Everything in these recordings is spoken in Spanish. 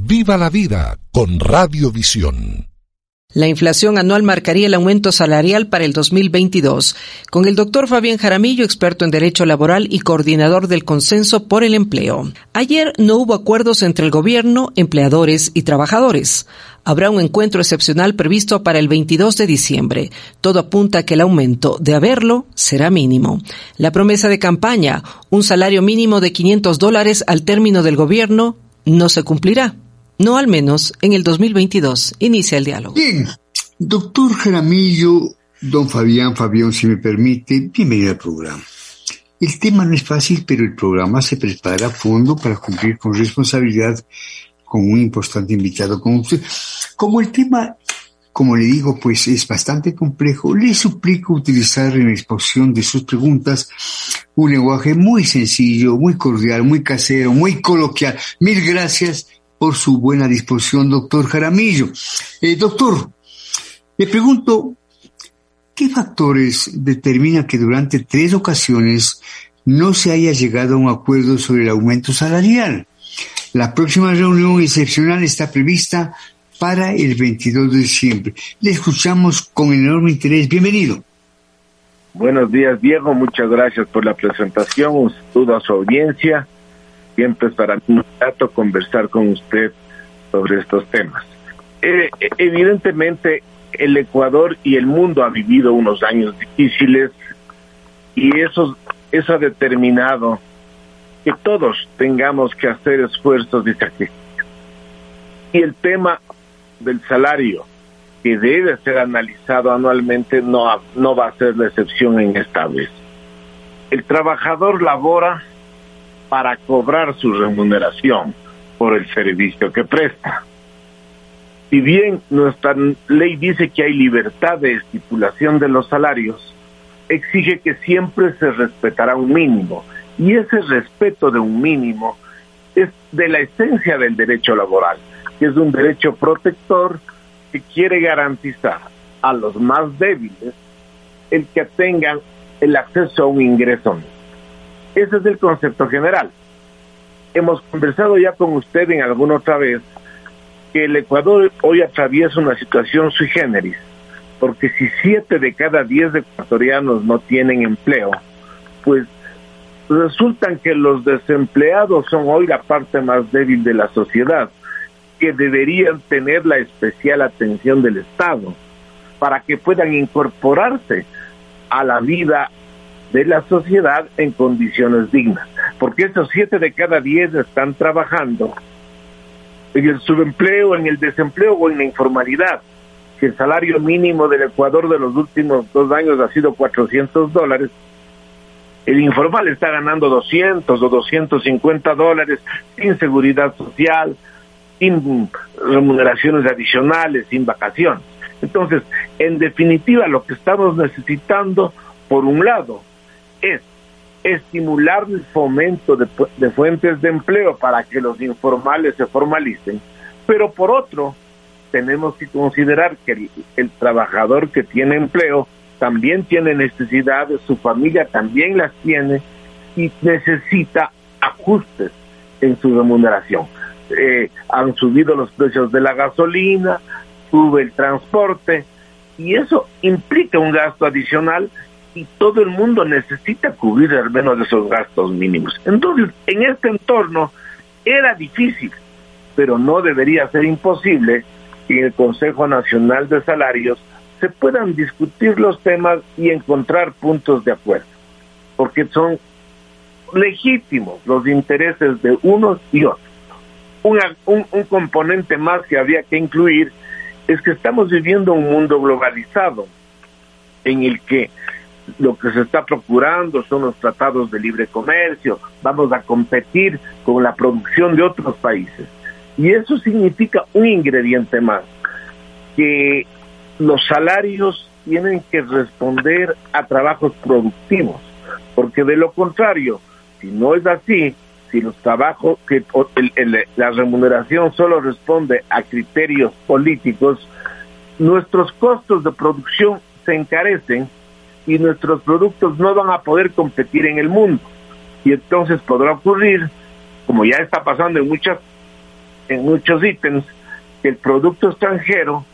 Viva la vida con Radiovisión. La inflación anual marcaría el aumento salarial para el 2022, con el doctor Fabián Jaramillo, experto en Derecho Laboral y coordinador del Consenso por el Empleo. Ayer no hubo acuerdos entre el gobierno, empleadores y trabajadores. Habrá un encuentro excepcional previsto para el 22 de diciembre. Todo apunta a que el aumento, de haberlo, será mínimo. La promesa de campaña, un salario mínimo de 500 dólares al término del gobierno, no se cumplirá. No al menos en el 2022. Inicia el diálogo. Bien, doctor Jaramillo, don Fabián, Fabián, si me permite, bienvenido al programa. El tema no es fácil, pero el programa se prepara a fondo para cumplir con responsabilidad con un importante invitado como usted. Como el tema, como le digo, pues es bastante complejo, le suplico utilizar en la exposición de sus preguntas un lenguaje muy sencillo, muy cordial, muy casero, muy coloquial. Mil gracias por su buena disposición, doctor Jaramillo. Eh, doctor, le pregunto, ¿qué factores determinan que durante tres ocasiones no se haya llegado a un acuerdo sobre el aumento salarial? La próxima reunión excepcional está prevista para el 22 de diciembre. Le escuchamos con enorme interés. Bienvenido. Buenos días, Diego. Muchas gracias por la presentación. Un saludo a su audiencia siempre es para mí un rato conversar con usted sobre estos temas. Eh, evidentemente, el Ecuador y el mundo ha vivido unos años difíciles y eso, eso ha determinado que todos tengamos que hacer esfuerzos de sacrificio. Y el tema del salario, que debe ser analizado anualmente, no, no va a ser la excepción en esta vez. El trabajador labora para cobrar su remuneración por el servicio que presta. Si bien nuestra ley dice que hay libertad de estipulación de los salarios, exige que siempre se respetará un mínimo. Y ese respeto de un mínimo es de la esencia del derecho laboral, que es un derecho protector que quiere garantizar a los más débiles el que tengan el acceso a un ingreso mínimo. Ese es el concepto general. Hemos conversado ya con usted en alguna otra vez que el Ecuador hoy atraviesa una situación sui generis, porque si siete de cada diez ecuatorianos no tienen empleo, pues resultan que los desempleados son hoy la parte más débil de la sociedad, que deberían tener la especial atención del Estado para que puedan incorporarse a la vida de la sociedad en condiciones dignas, porque esos siete de cada diez están trabajando en el subempleo, en el desempleo o en la informalidad. Si el salario mínimo del Ecuador de los últimos dos años ha sido 400 dólares, el informal está ganando 200 o 250 dólares sin seguridad social, sin remuneraciones adicionales, sin vacaciones. Entonces, en definitiva, lo que estamos necesitando, por un lado, es estimular el fomento de, fuentes de empleo para que los informales se formalicen, pero por otro, tenemos que considerar que el, trabajador que tiene empleo también tiene necesidades, su familia también las tiene y necesita ajustes en su remuneración. Eh, han subido los precios de la gasolina, sube el transporte y eso implica un gasto adicional y todo el mundo necesita cubrir al menos esos gastos mínimos. Entonces, en este entorno era difícil, pero no debería ser imposible que en el Consejo Nacional de Salarios se puedan discutir los temas y encontrar puntos de acuerdo, porque son legítimos los intereses de unos y otros. un, un componente más que había que incluir es que estamos viviendo un mundo globalizado en el que lo que se está procurando son los tratados de libre comercio, vamos a competir con la producción de otros países. Y eso significa un ingrediente más, que los salarios tienen que responder a trabajos productivos, porque de lo contrario, si no es así, si los trabajos, la remuneración solo responde a criterios políticos, nuestros costos de producción se encarecen y nuestros productos no van a poder competir en el mundo. Y entonces podrá ocurrir, como ya está pasando en muchas en muchos ítems, que el producto extranjero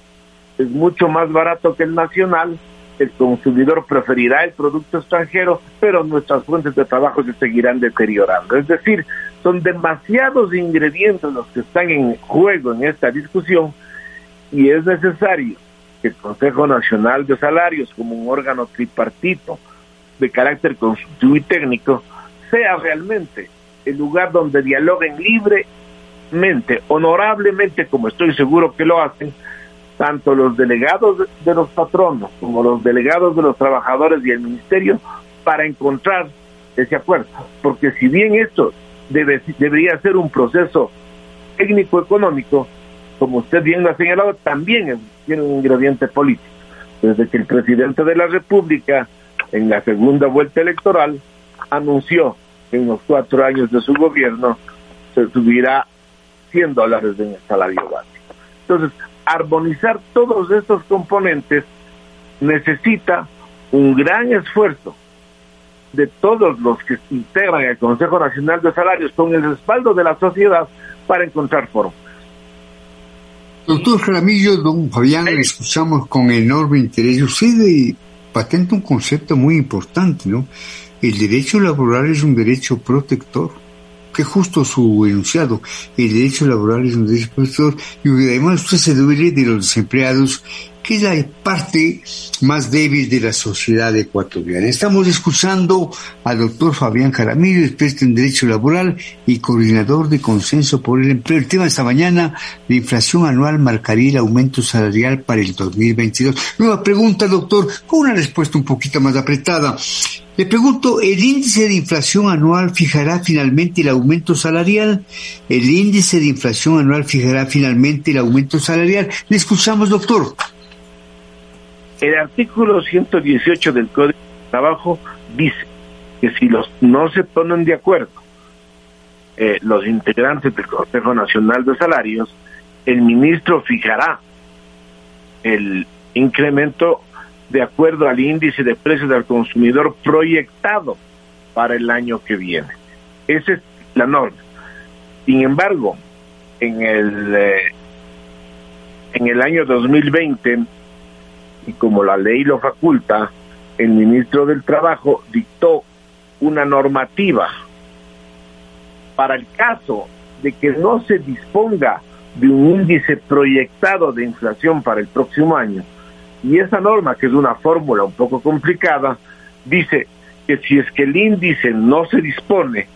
es mucho más barato que el nacional, el consumidor preferirá el producto extranjero, pero nuestras fuentes de trabajo se seguirán deteriorando. Es decir, son demasiados ingredientes los que están en juego en esta discusión y es necesario el Consejo Nacional de Salarios, como un órgano tripartito de carácter consultivo y técnico, sea realmente el lugar donde dialoguen libremente, honorablemente, como estoy seguro que lo hacen, tanto los delegados de los patronos como los delegados de los trabajadores y el ministerio para encontrar ese acuerdo. Porque si bien esto debe, debería ser un proceso técnico-económico, como usted bien lo ha señalado, también tiene un ingrediente político. Desde que el presidente de la República, en la segunda vuelta electoral, anunció que en los cuatro años de su gobierno se subirá 100 dólares en el salario básico. Entonces, armonizar todos estos componentes necesita un gran esfuerzo de todos los que integran el Consejo Nacional de Salarios con el respaldo de la sociedad para encontrar fórmulas. Doctor Jaramillo, don Fabián, le escuchamos con enorme interés. Usted patenta un concepto muy importante, ¿no? El derecho laboral es un derecho protector que justo su enunciado, el derecho laboral es un derecho protector y además usted se duele de los desempleados que es la parte más débil de la sociedad ecuatoriana. Estamos escuchando al doctor Fabián Jaramillo, experto en Derecho Laboral y coordinador de Consenso por el Empleo. El tema de esta mañana, la inflación anual marcaría el aumento salarial para el 2022. Nueva pregunta, doctor, con una respuesta un poquito más apretada. Le pregunto, ¿el índice de inflación anual fijará finalmente el aumento salarial? ¿El índice de inflación anual fijará finalmente el aumento salarial? Le escuchamos, doctor. El artículo 118 del Código de Trabajo dice que si los no se ponen de acuerdo eh, los integrantes del Consejo Nacional de Salarios, el ministro fijará el incremento de acuerdo al índice de precios del consumidor proyectado para el año que viene. Esa es la norma. Sin embargo, en el eh, en el año 2020 y como la ley lo faculta, el ministro del Trabajo dictó una normativa para el caso de que no se disponga de un índice proyectado de inflación para el próximo año. Y esa norma, que es una fórmula un poco complicada, dice que si es que el índice no se dispone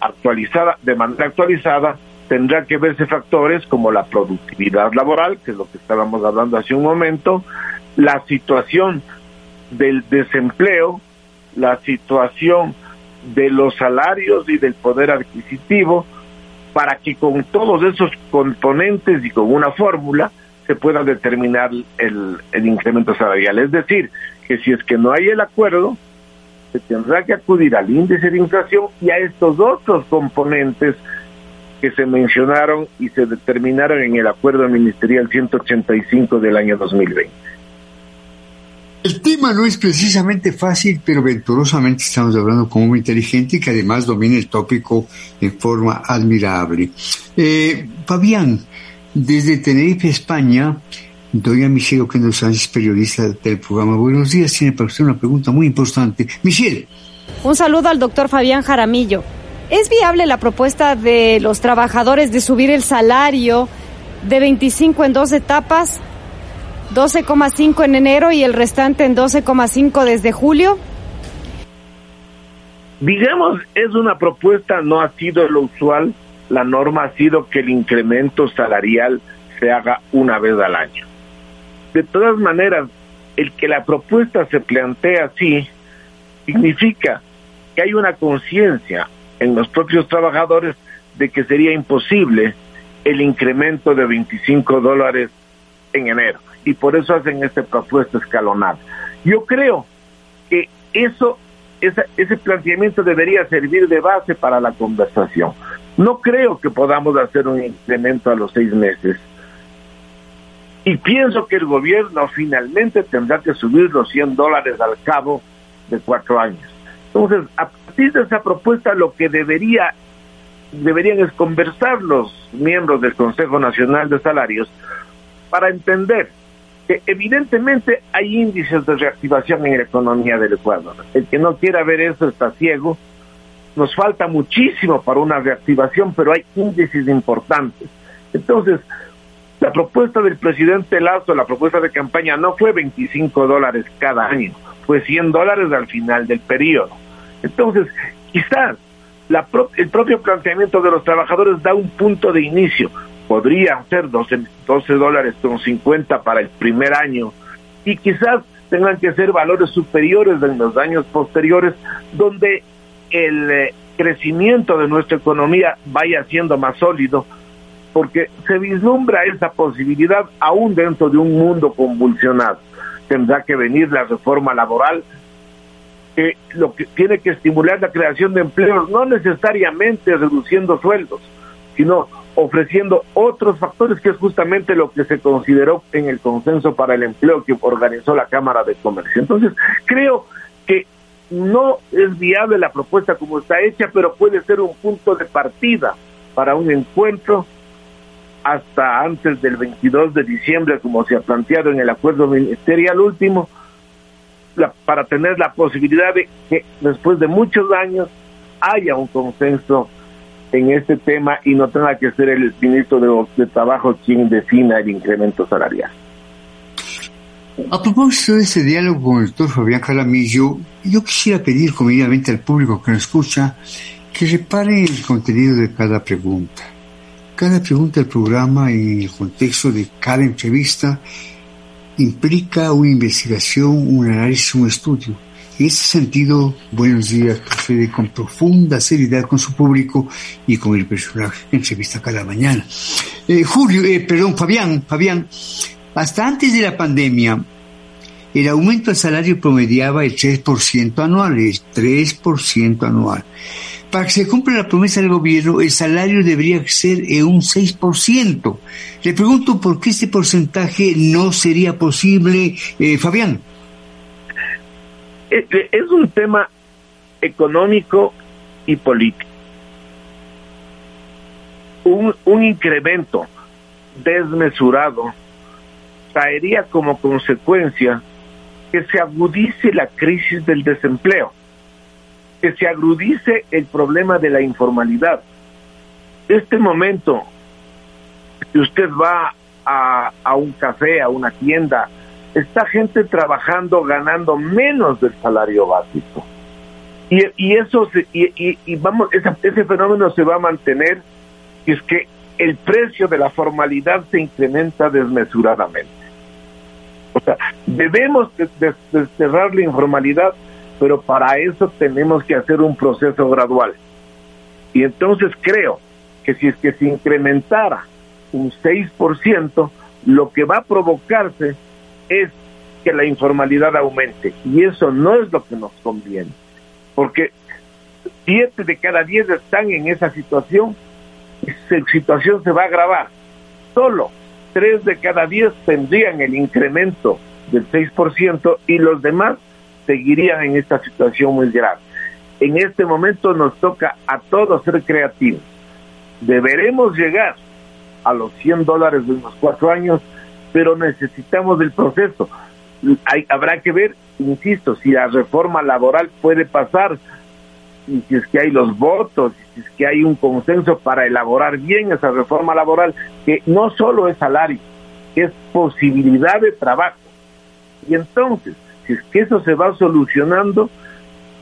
actualizada de manera actualizada, tendrá que verse factores como la productividad laboral, que es lo que estábamos hablando hace un momento, la situación del desempleo, la situación de los salarios y del poder adquisitivo, para que con todos esos componentes y con una fórmula se pueda determinar el, el incremento salarial. Es decir, que si es que no hay el acuerdo, se tendrá que acudir al índice de inflación y a estos otros componentes que se mencionaron y se determinaron en el acuerdo ministerial 185 del año 2020. El tema no es precisamente fácil, pero venturosamente estamos hablando con un inteligente que además domina el tópico en forma admirable. Eh, Fabián, desde Tenerife, España, doña Michelle Oquendo Sánchez, periodista del programa Buenos Días, tiene para usted una pregunta muy importante. Michelle. Un saludo al doctor Fabián Jaramillo. ¿Es viable la propuesta de los trabajadores de subir el salario de 25 en dos etapas 12,5 en enero y el restante en 12,5 desde julio? Digamos, es una propuesta, no ha sido lo usual, la norma ha sido que el incremento salarial se haga una vez al año. De todas maneras, el que la propuesta se plantee así significa que hay una conciencia en los propios trabajadores de que sería imposible el incremento de 25 dólares en enero. Y por eso hacen este propuesta escalonada. Yo creo que eso, ese planteamiento debería servir de base para la conversación. No creo que podamos hacer un incremento a los seis meses. Y pienso que el gobierno finalmente tendrá que subir los 100 dólares al cabo de cuatro años. Entonces, a partir de esa propuesta, lo que debería deberían es conversar los miembros del Consejo Nacional de Salarios para entender que evidentemente hay índices de reactivación en la economía del Ecuador. El que no quiera ver eso está ciego. Nos falta muchísimo para una reactivación, pero hay índices importantes. Entonces, la propuesta del presidente Lazo, la propuesta de campaña, no fue 25 dólares cada año, fue 100 dólares al final del periodo. Entonces, quizás el propio planteamiento de los trabajadores da un punto de inicio. Podrían ser 12, 12 dólares con 50 para el primer año y quizás tengan que ser valores superiores en los años posteriores donde el eh, crecimiento de nuestra economía vaya siendo más sólido porque se vislumbra esa posibilidad aún dentro de un mundo convulsionado. Tendrá que venir la reforma laboral, que lo que tiene que estimular la creación de empleos, no necesariamente reduciendo sueldos, sino ofreciendo otros factores, que es justamente lo que se consideró en el consenso para el empleo que organizó la Cámara de Comercio. Entonces, creo que no es viable la propuesta como está hecha, pero puede ser un punto de partida para un encuentro hasta antes del 22 de diciembre, como se ha planteado en el acuerdo ministerial último, para tener la posibilidad de que después de muchos años haya un consenso en este tema y no tenga que ser el ministro de, Trabajo quien defina el incremento salarial. A propósito de ese diálogo con el doctor Fabián Calamillo, yo quisiera pedir comedidamente al público que nos escucha que repare el contenido de cada pregunta. Cada pregunta del programa en el contexto de cada entrevista implica una investigación, un análisis, un estudio. En ese sentido, buenos días procede con profunda seriedad con su público y con el personaje que entrevista cada mañana. Eh, Julio, eh, perdón, Fabián, Fabián, hasta antes de la pandemia, el aumento del salario promediaba el 3% anual, el 3% anual. Para que se cumpla la promesa del gobierno, el salario debería ser en un 6%. Le pregunto por qué este porcentaje no sería posible, eh, Fabián. Eh, eh, es un tema económico y político. Un, un incremento desmesurado traería como consecuencia que se agudice la crisis del desempleo que se agrudice el problema de la informalidad. Este momento, si usted va a, a un café, a una tienda, está gente trabajando ganando menos del salario básico. Y, y eso y, y, vamos ese, ese fenómeno se va a mantener es que el precio de la formalidad se incrementa desmesuradamente. O sea, debemos desterrar la informalidad pero para eso tenemos que hacer un proceso gradual. Y entonces creo que si es que se incrementara un 6%, lo que va a provocarse es que la informalidad aumente. Y eso no es lo que nos conviene. Porque siete de cada diez están en esa situación y esa situación se va a agravar. Solo tres de cada diez tendrían el incremento del 6% y los demás seguirían en esta situación muy grave. En este momento nos toca a todos ser creativos. Deberemos llegar a los 100 dólares de unos cuatro años, pero necesitamos del proceso. Habrá que ver, insisto, si la reforma laboral puede pasar y si es que hay los votos, si es que hay un consenso para elaborar bien esa reforma laboral, que no solo es salario, es posibilidad de trabajo. Y entonces, si es que eso se va solucionando,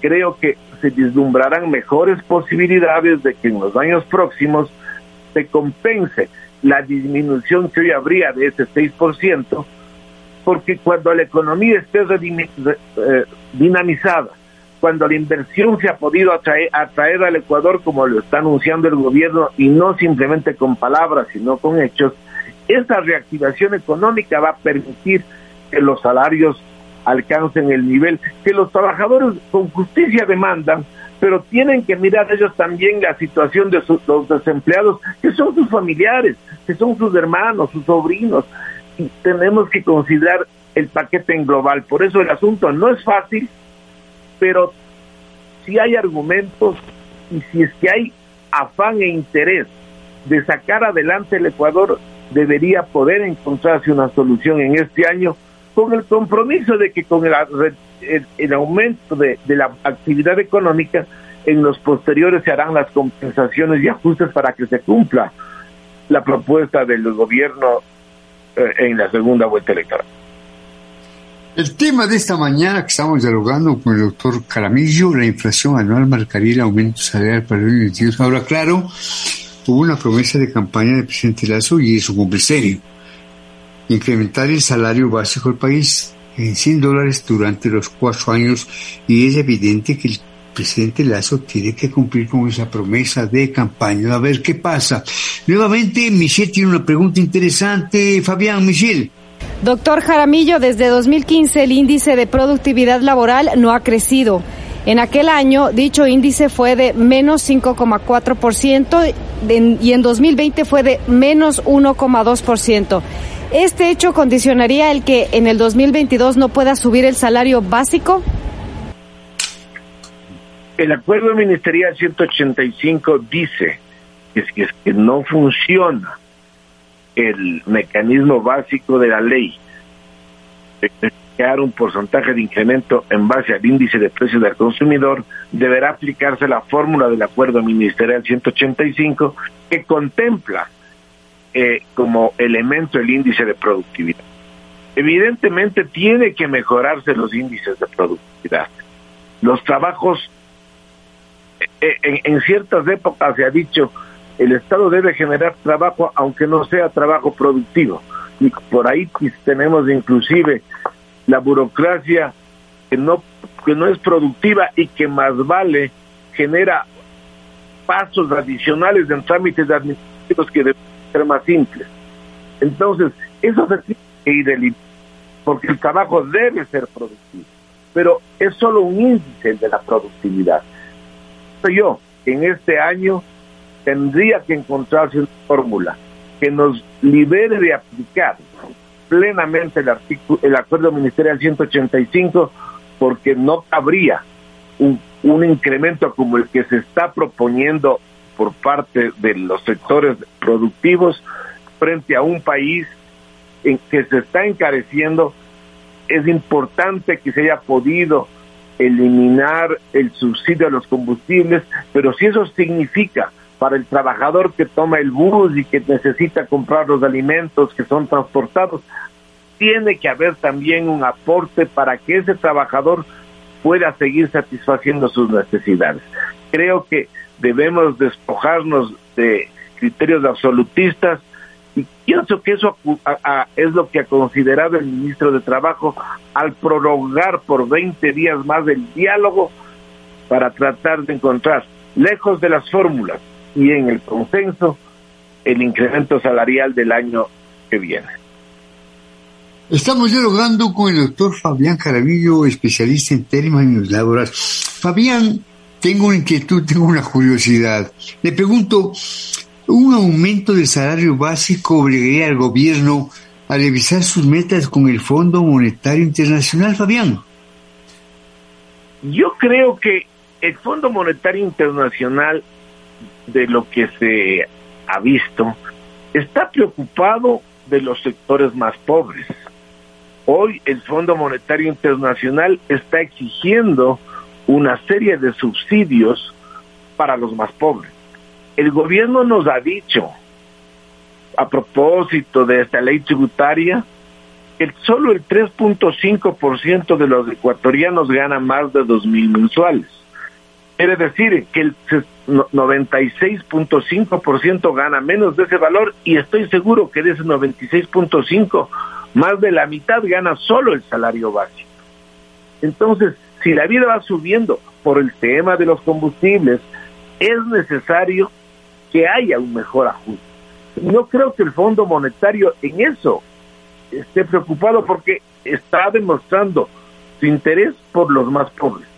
creo que se vislumbrarán mejores posibilidades de que en los años próximos se compense la disminución que hoy habría de ese 6%, porque cuando la economía esté eh, dinamizada, cuando la inversión se ha podido atraer, atraer al Ecuador como lo está anunciando el gobierno y no simplemente con palabras, sino con hechos, esa reactivación económica va a permitir que los salarios alcancen el nivel que los trabajadores con justicia demandan, pero tienen que mirar ellos también la situación de los desempleados, que son sus familiares, que son sus hermanos, sus sobrinos, y tenemos que considerar el paquete en global. Por eso el asunto no es fácil, pero si hay argumentos y si es que hay afán e interés de sacar adelante el Ecuador, debería poder encontrarse una solución en este año con el compromiso de que con el, aumento de, la actividad económica, en los posteriores se harán las compensaciones y ajustes para que se cumpla la propuesta del gobierno eh, en la segunda vuelta electoral. El tema de esta mañana que estamos dialogando con el doctor Caramillo, la inflación anual marcaría el aumento salarial para el 2022. Ahora, claro, hubo una promesa de campaña del presidente Lazo y eso cumple serio. Incrementar el salario básico del país en 100 dólares durante los cuatro años y es evidente que el presidente Lazo tiene que cumplir con esa promesa de campaña. A ver qué pasa. Nuevamente, Michelle tiene una pregunta interesante. Fabián, Michelle. Doctor Jaramillo, desde 2015 el índice de productividad laboral no ha crecido. En aquel año dicho índice fue de menos 5,4% y en 2020 fue de menos 1,2%. ¿Este hecho condicionaría el que en el 2022 no pueda subir el salario básico? El acuerdo ministerial 185 dice que es que no funciona el mecanismo básico de la ley crear un porcentaje de incremento en base al índice de precios del consumidor, deberá aplicarse la fórmula del acuerdo ministerial 185 que contempla eh, como elemento el índice de productividad. Evidentemente tiene que mejorarse los índices de productividad. Los trabajos, eh, en, en ciertas épocas se ha dicho, el Estado debe generar trabajo aunque no sea trabajo productivo. Y por ahí pues, tenemos inclusive la burocracia que no, que no es productiva y que más vale genera pasos adicionales en trámites administrativos que ser más simples. Entonces, eso se tiene que ir del porque el trabajo debe ser productivo, pero es solo un índice de la productividad. Yo, en este año, tendría que encontrarse una fórmula que nos libere de aplicar plenamente el, artículo, el acuerdo ministerial 185 porque no cabría un, un incremento como el que se está proponiendo por parte de los sectores productivos frente a un país en que se está encareciendo, es importante que se haya podido eliminar el subsidio a los combustibles, pero si eso significa para el trabajador que toma el bus y que necesita comprar los alimentos que son transportados, tiene que haber también un aporte para que ese trabajador pueda seguir satisfaciendo sus necesidades. Creo que debemos despojarnos de criterios absolutistas y pienso que eso es lo que ha considerado el ministro de Trabajo al prolongar por 20 días más el diálogo para tratar de encontrar, lejos de las fórmulas, y en el consenso el incremento salarial del año que viene. Estamos dialogando con el doctor Fabián Carabillo, especialista en términos laborales. Fabián, tengo una inquietud, tengo una curiosidad. Le pregunto, ¿un aumento del salario básico obligaría al gobierno a revisar sus metas con el Fondo Monetario Internacional, Fabián? Yo creo que el Fondo Monetario Internacional de lo que se ha visto, está preocupado de los sectores más pobres. Hoy el Fondo Monetario Internacional está exigiendo una serie de subsidios para los más pobres. El gobierno nos ha dicho, a propósito de esta ley tributaria, que solo el 3.5% de los ecuatorianos gana más de dos mil mensuales. Quiere decir que el 96.5% gana menos de ese valor y estoy seguro que de ese 96.5 más de la mitad gana solo el salario básico. Entonces, si la vida va subiendo por el tema de los combustibles, es necesario que haya un mejor ajuste. No creo que el Fondo Monetario en eso esté preocupado porque está demostrando su interés por los más pobres.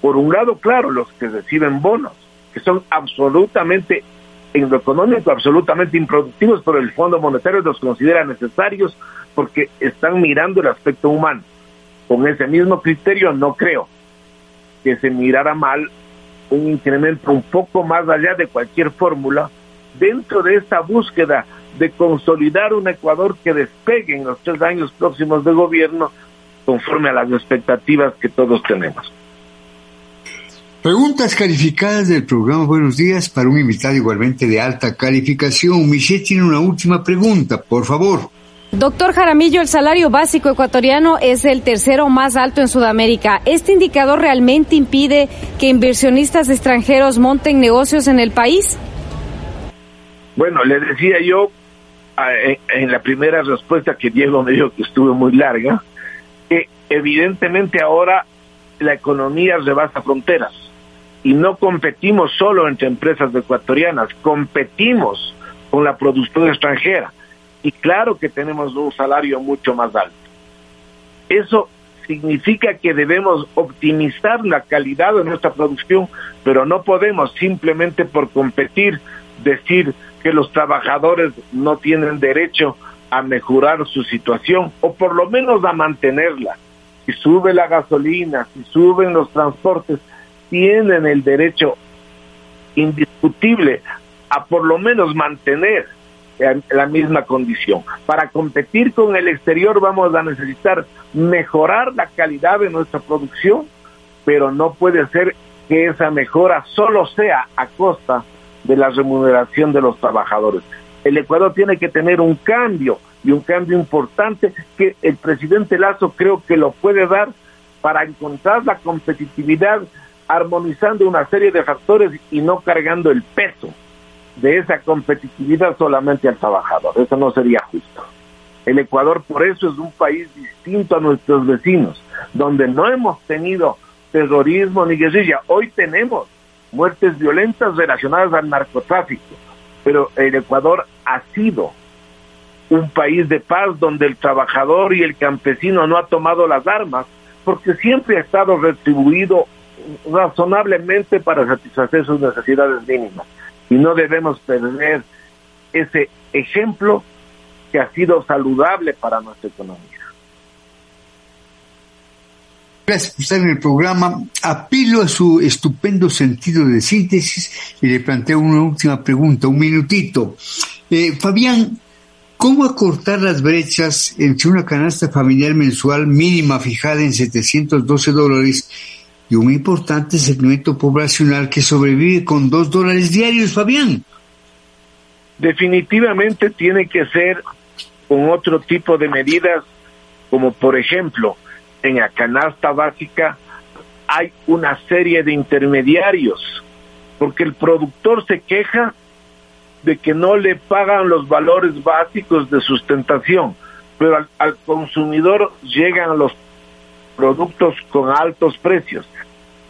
Por un lado, claro, los que reciben bonos, que son absolutamente, en lo económico, absolutamente improductivos, pero el Fondo Monetario los considera necesarios porque están mirando el aspecto humano. Con ese mismo criterio, no creo que se mirara mal un incremento un poco más allá de cualquier fórmula dentro de esta búsqueda de consolidar un Ecuador que despegue en los tres años próximos de gobierno conforme a las expectativas que todos tenemos. Preguntas calificadas del programa Buenos Días para un invitado igualmente de alta calificación. Michelle tiene una última pregunta, por favor. Doctor Jaramillo, el salario básico ecuatoriano es el tercero más alto en Sudamérica. ¿Este indicador realmente impide que inversionistas extranjeros monten negocios en el país? Bueno, le decía yo en la primera respuesta que Diego me dijo que estuvo muy larga, que evidentemente ahora la economía rebasa fronteras y no competimos solo entre empresas ecuatorianas, competimos con la producción extranjera y claro que tenemos un salario mucho más alto. Eso significa que debemos optimizar la calidad de nuestra producción, pero no podemos simplemente por competir decir que los trabajadores no tienen derecho a mejorar su situación o por lo menos a mantenerla. Si sube la gasolina, si suben los transportes, tienen el derecho indiscutible a por lo menos mantener la misma condición. Para competir con el exterior vamos a necesitar mejorar la calidad de nuestra producción, pero no puede ser que esa mejora solo sea a costa de la remuneración de los trabajadores. El Ecuador tiene que tener un cambio y un cambio importante que el presidente Lazo creo que lo puede dar para encontrar la competitividad armonizando una serie de factores y no cargando el peso de esa competitividad solamente al trabajador. Eso no sería justo. El Ecuador por eso es un país distinto a nuestros vecinos, donde no hemos tenido terrorismo ni guerrilla. Hoy tenemos muertes violentas relacionadas al narcotráfico, pero el Ecuador ha sido un país de paz donde el trabajador y el campesino no ha tomado las armas porque siempre ha estado retribuido razonablemente para satisfacer sus necesidades mínimas y no debemos perder ese ejemplo que ha sido saludable para nuestra economía. Gracias por estar en el programa. Apilo a su estupendo sentido de síntesis y le planteo una última pregunta, un minutito. Eh, Fabián, ¿cómo acortar las brechas entre una canasta familiar mensual mínima fijada en 712 dólares y un importante segmento poblacional que sobrevive con dos dólares diarios, Fabián. Definitivamente tiene que ser con otro tipo de medidas, como por ejemplo, en la canasta básica hay una serie de intermediarios, porque el productor se queja de que no le pagan los valores básicos de sustentación, pero al, al consumidor llegan los productos con altos precios.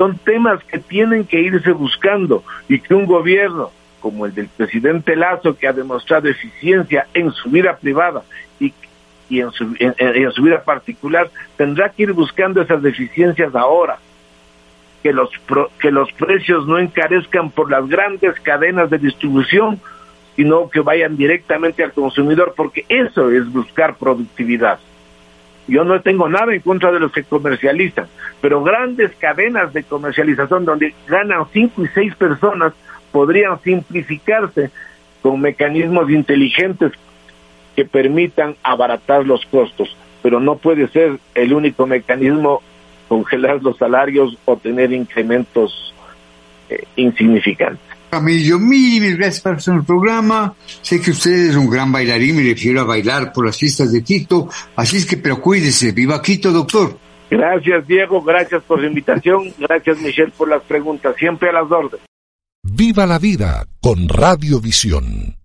Son temas que tienen que irse buscando y que un gobierno como el del presidente Lazo, que ha demostrado eficiencia en su vida privada y, y en, su, en, su vida particular, tendrá que ir buscando esas deficiencias ahora. Que los, que los precios no encarezcan por las grandes cadenas de distribución, sino que vayan directamente al consumidor, porque eso es buscar productividad. Yo no tengo nada en contra de los que comercializan, pero grandes cadenas de comercialización donde ganan cinco y seis personas podrían simplificarse con mecanismos inteligentes que permitan abaratar los costos, pero no puede ser el único mecanismo congelar los salarios o tener incrementos eh, insignificantes. Camillo, mil gracias por el programa. Sé que usted es un gran bailarín, me refiero a bailar por las fiestas de Quito, así es que pero cuídese. Viva Quito, doctor. Gracias, Diego, gracias por la invitación, gracias, Michelle, por las preguntas, siempre a las órdenes. Viva la vida con Radiovisión.